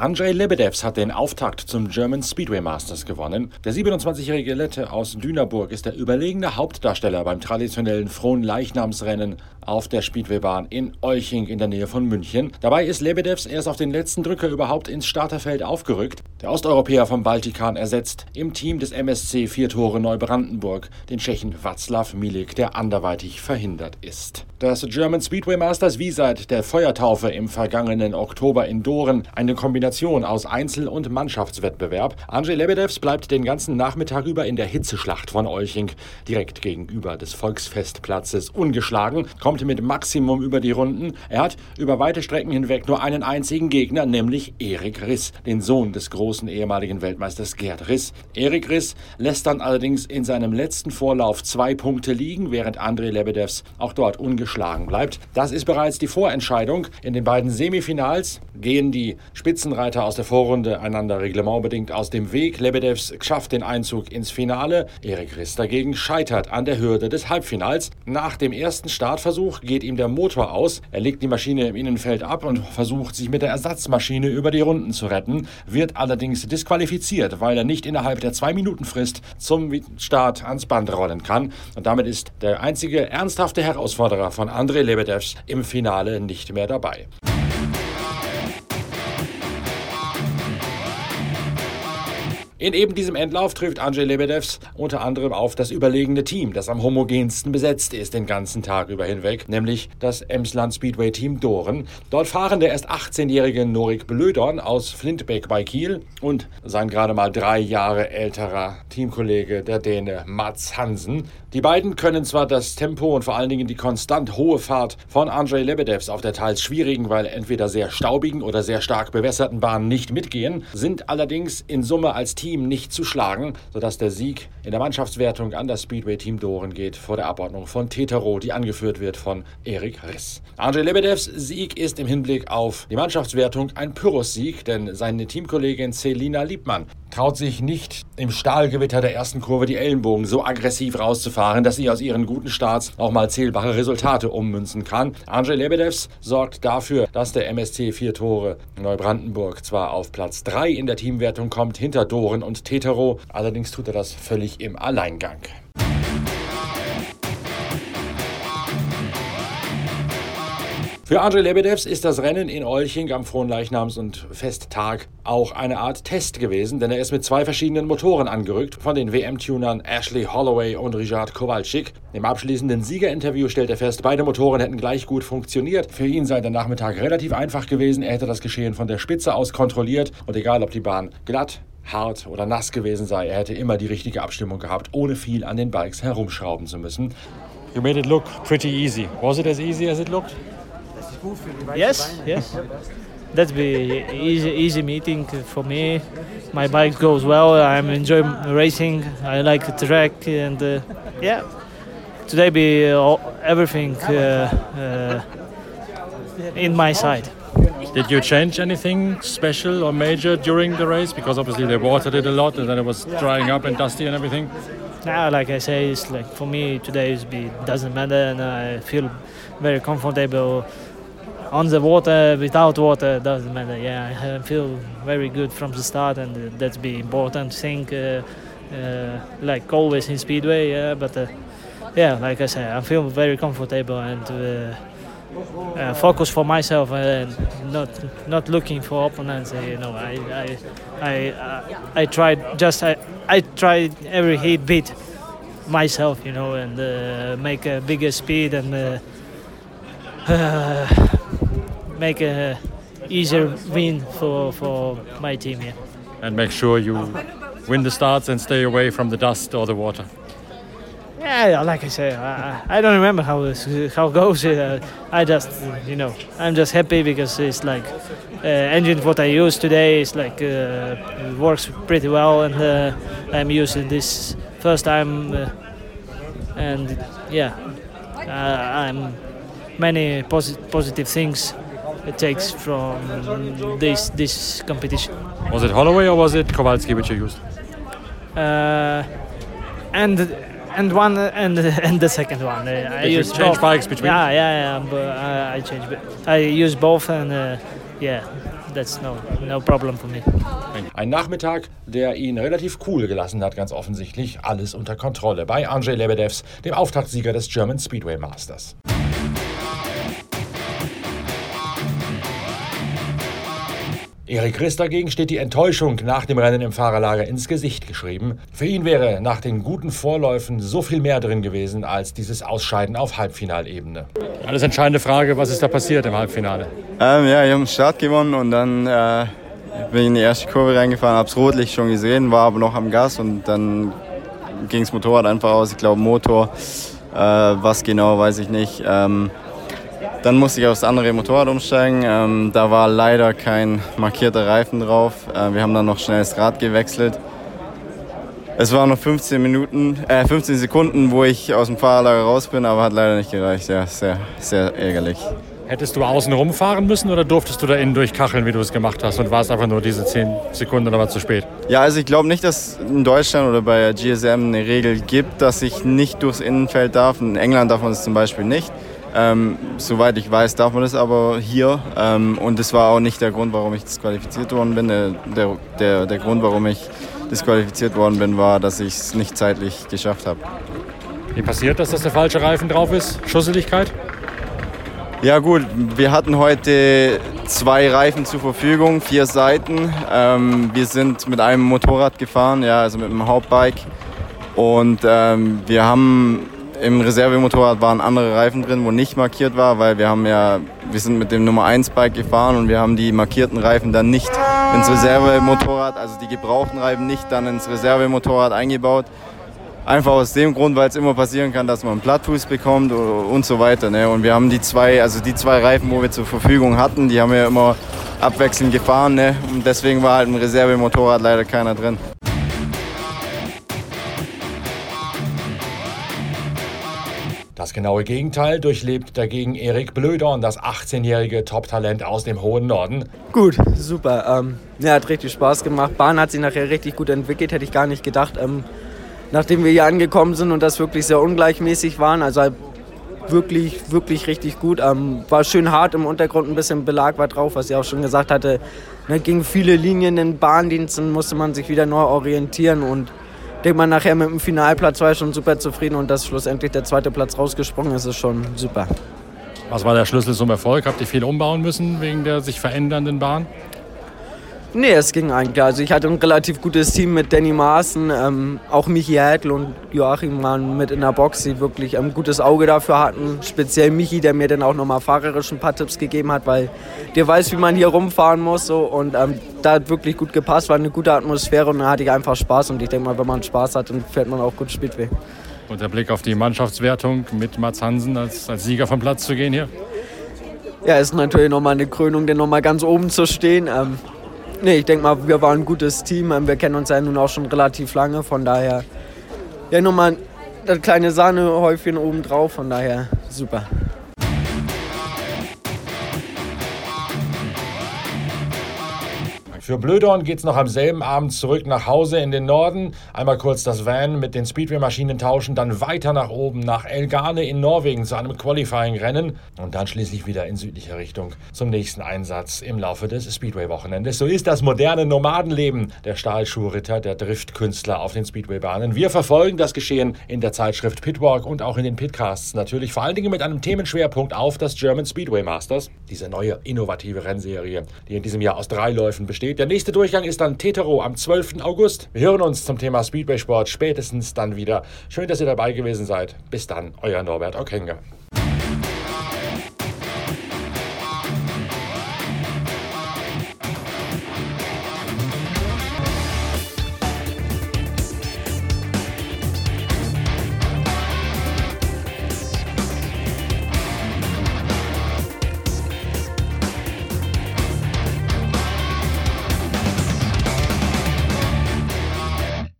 Andrei Lebedevs hat den Auftakt zum German Speedway Masters gewonnen. Der 27-jährige Lette aus Dünaburg ist der überlegene Hauptdarsteller beim traditionellen Fronleichnamsrennen auf der Speedwaybahn in Euching in der Nähe von München. Dabei ist Lebedevs erst auf den letzten Drücker überhaupt ins Starterfeld aufgerückt. Der Osteuropäer vom Baltikan ersetzt im Team des MSC Vier Tore Neubrandenburg den Tschechen Václav Milik, der anderweitig verhindert ist. Das German Speedway Masters wie seit der Feuertaufe im vergangenen Oktober in Doren eine Kombination aus Einzel- und Mannschaftswettbewerb. Andrzej Lebedevs bleibt den ganzen Nachmittag über in der Hitzeschlacht von Euching direkt gegenüber des Volksfestplatzes ungeschlagen, kommt mit Maximum über die Runden. Er hat über weite Strecken hinweg nur einen einzigen Gegner, nämlich Erik Riss, den Sohn des großen ehemaligen Weltmeisters Gerd Riss. Erik Riss lässt dann allerdings in seinem letzten Vorlauf zwei Punkte liegen, während Andrei Lebedevs auch dort ungeschlagen bleibt. Das ist bereits die Vorentscheidung. In den beiden Semifinals gehen die Spitzenreiter aus der Vorrunde einander reglementbedingt aus dem Weg. Lebedevs schafft den Einzug ins Finale. Erik Riss dagegen scheitert an der Hürde des Halbfinals. Nach dem ersten Startversuch geht ihm der Motor aus. Er legt die Maschine im Innenfeld ab und versucht sich mit der Ersatzmaschine über die Runden zu retten, wird allerdings disqualifiziert, weil er nicht innerhalb der zwei Minuten Frist zum Start ans Band rollen kann. Und damit ist der einzige ernsthafte Herausforderer von Andrei Lebedevs im Finale nicht mehr dabei. In eben diesem Endlauf trifft Andrzej Lebedevs unter anderem auf das überlegene Team, das am homogensten besetzt ist den ganzen Tag über hinweg, nämlich das Emsland Speedway Team Doren. Dort fahren der erst 18-jährige Norik Blödorn aus Flintbeck bei Kiel und sein gerade mal drei Jahre älterer Teamkollege, der Däne Mats Hansen. Die beiden können zwar das Tempo und vor allen Dingen die konstant hohe Fahrt von Andrzej Lebedevs auf der teils schwierigen, weil entweder sehr staubigen oder sehr stark bewässerten Bahn nicht mitgehen, sind allerdings in Summe als Team Team nicht zu schlagen, sodass der Sieg in der Mannschaftswertung an das Speedway-Team Doren geht vor der Abordnung von Tetero, die angeführt wird von Erik Riss. Andrzej Lebedevs Sieg ist im Hinblick auf die Mannschaftswertung ein Pyrrhus-Sieg, denn seine Teamkollegin Celina Liebmann traut sich nicht im Stahlgewitter der ersten Kurve die Ellenbogen so aggressiv rauszufahren, dass sie aus ihren guten Starts auch mal zählbare Resultate ummünzen kann. Andrzej Lebedevs sorgt dafür, dass der MSC vier Tore Neubrandenburg zwar auf Platz 3 in der Teamwertung kommt, hinter Doren und Tetero, allerdings tut er das völlig im Alleingang. Für Andrzej Lebedevs ist das Rennen in Olching am Fronleichnams- und Festtag auch eine Art Test gewesen, denn er ist mit zwei verschiedenen Motoren angerückt, von den WM-Tunern Ashley Holloway und Richard Kowalczyk. Im abschließenden Siegerinterview stellt er fest, beide Motoren hätten gleich gut funktioniert. Für ihn sei der Nachmittag relativ einfach gewesen, er hätte das Geschehen von der Spitze aus kontrolliert und egal ob die Bahn glatt, hart oder nass gewesen sei, er hätte immer die richtige Abstimmung gehabt, ohne viel an den Bikes herumschrauben zu müssen. You made it look pretty easy. Was it as easy as it looked? Yes, yes. That's be easy, easy meeting for me. My bike goes well. I'm enjoying racing. I like the track, and uh, yeah, today be all, everything uh, uh, in my side. Did you change anything special or major during the race? Because obviously they watered it a lot and then it was drying up and dusty and everything. Now, like I say, it's like for me today is be doesn't matter, and I feel very comfortable on the water, without water, doesn't matter. Yeah, I feel very good from the start, and that's the important thing. Uh, uh, like always in speedway, yeah. But uh, yeah, like I said, I feel very comfortable and uh, uh, focus for myself and not not looking for opponents. You know, I I I, I tried just I, I tried every heat beat myself. You know, and uh, make a bigger speed and make a easier win for for my team. Yeah. And make sure you win the starts and stay away from the dust or the water. Yeah, like I say, I, I don't remember how this, how it goes. Uh, I just, you know, I'm just happy because it's like uh, engine what I use today is like uh, works pretty well, and uh, I'm using this first time, uh, and yeah, uh, I'm many posi- positive things it takes from this this competition. Was it Holloway or was it Kowalski which you used? Uh, and and one and and the second one. Uh, I Did you use change both. bikes between? Yeah, yeah, yeah. But uh, I changed. I use both, and uh, yeah, that's no no problem for me. Ein Nachmittag, der ihn relativ cool gelassen hat, ganz offensichtlich. Alles unter Kontrolle bei Andrzej Lebedevs, dem Auftaktsieger des German Speedway Masters. Erik Riss dagegen steht die Enttäuschung nach dem Rennen im Fahrerlager ins Gesicht geschrieben. Für ihn wäre nach den guten Vorläufen so viel mehr drin gewesen als dieses Ausscheiden auf Halbfinalebene. Alles entscheidende Frage, was ist da passiert im Halbfinale? Ähm, ja, ich habe den Start gewonnen und dann äh, bin ich in die erste Kurve reingefahren, habe das Rotlicht schon gesehen, war aber noch am Gas und dann ging das Motorrad einfach aus. Ich glaube Motor, äh, was genau, weiß ich nicht. Ähm, dann musste ich aufs andere Motorrad umsteigen. Ähm, da war leider kein markierter Reifen drauf. Äh, wir haben dann noch schnell das Rad gewechselt. Es waren noch 15 Minuten, äh, 15 Sekunden, wo ich aus dem Fahrerlager raus bin, aber hat leider nicht gereicht. Ja, sehr, sehr ärgerlich. Hättest du außen rumfahren müssen oder durftest du da innen durchkacheln, wie du es gemacht hast und warst einfach nur diese 10 Sekunden oder war zu spät? Ja, also ich glaube nicht, dass in Deutschland oder bei GSM eine Regel gibt, dass ich nicht durchs Innenfeld darf. In England darf man es zum Beispiel nicht. Ähm, soweit ich weiß, darf man das aber hier. Ähm, und das war auch nicht der Grund, warum ich disqualifiziert worden bin. Der, der, der Grund, warum ich disqualifiziert worden bin, war, dass ich es nicht zeitlich geschafft habe. Wie passiert das, dass der falsche Reifen drauf ist? Schusseligkeit? Ja gut, wir hatten heute zwei Reifen zur Verfügung, vier Seiten. Ähm, wir sind mit einem Motorrad gefahren, ja, also mit einem Hauptbike. Und ähm, wir haben im Reservemotorrad waren andere Reifen drin, wo nicht markiert war, weil wir haben ja, wir sind mit dem Nummer 1 Bike gefahren und wir haben die markierten Reifen dann nicht ins Reservemotorrad, also die gebrauchten Reifen nicht dann ins Reservemotorrad eingebaut. Einfach aus dem Grund, weil es immer passieren kann, dass man einen Plattfuß bekommt und so weiter. Ne? Und wir haben die zwei, also die zwei Reifen, wo wir zur Verfügung hatten, die haben wir immer abwechselnd gefahren. Ne? Und deswegen war halt im Reservemotorrad leider keiner drin. Das genaue Gegenteil durchlebt dagegen Erik Blödorn, das 18-jährige Top-Talent aus dem hohen Norden. Gut, super. Ähm, ja, hat richtig Spaß gemacht. Bahn hat sich nachher richtig gut entwickelt, hätte ich gar nicht gedacht. Ähm, nachdem wir hier angekommen sind und das wirklich sehr ungleichmäßig waren, also wirklich, wirklich richtig gut. Ähm, war schön hart im Untergrund, ein bisschen Belag war drauf, was ich auch schon gesagt hatte. Ne, gingen viele Linien in Bahndiensten, musste man sich wieder neu orientieren und denke mal, nachher mit dem Finalplatz war ich schon super zufrieden und dass schlussendlich der zweite Platz rausgesprungen ist, ist schon super. Was war der Schlüssel zum Erfolg? Habt ihr viel umbauen müssen wegen der sich verändernden Bahn? Nee, es ging eigentlich. Also ich hatte ein relativ gutes Team mit Danny Maaßen, ähm, auch Michi Hädl und Joachim waren mit in der Box, die wirklich ein gutes Auge dafür hatten. Speziell Michi, der mir dann auch nochmal fahrerisch ein paar Tipps gegeben hat, weil der weiß, wie man hier rumfahren muss. So, und ähm, da hat wirklich gut gepasst, war eine gute Atmosphäre und da hatte ich einfach Spaß. Und ich denke mal, wenn man Spaß hat, dann fährt man auch gut Speedway. Und der Blick auf die Mannschaftswertung mit Mats Hansen als, als Sieger vom Platz zu gehen hier? Ja, ist natürlich nochmal eine Krönung, denn nochmal ganz oben zu stehen. Ähm, Nee, ich denke mal, wir waren ein gutes Team. Wir kennen uns ja nun auch schon relativ lange. Von daher, ja, nochmal das kleine Sahnehäufchen oben drauf. Von daher, super. Für Blödorn geht es noch am selben Abend zurück nach Hause in den Norden. Einmal kurz das Van mit den Speedway-Maschinen tauschen, dann weiter nach oben nach Elgane in Norwegen zu einem Qualifying-Rennen und dann schließlich wieder in südlicher Richtung zum nächsten Einsatz im Laufe des Speedway-Wochenendes. So ist das moderne Nomadenleben der Stahlschuhritter, der Driftkünstler auf den Speedway-Bahnen. Wir verfolgen das Geschehen in der Zeitschrift Pitwalk und auch in den Pitcasts natürlich, vor allen Dingen mit einem Themenschwerpunkt auf das German Speedway Masters, diese neue innovative Rennserie, die in diesem Jahr aus drei Läufen besteht. Der nächste Durchgang ist dann Tetero am 12. August. Wir hören uns zum Thema Speedway Sport spätestens dann wieder. Schön, dass ihr dabei gewesen seid. Bis dann, euer Norbert Okenga.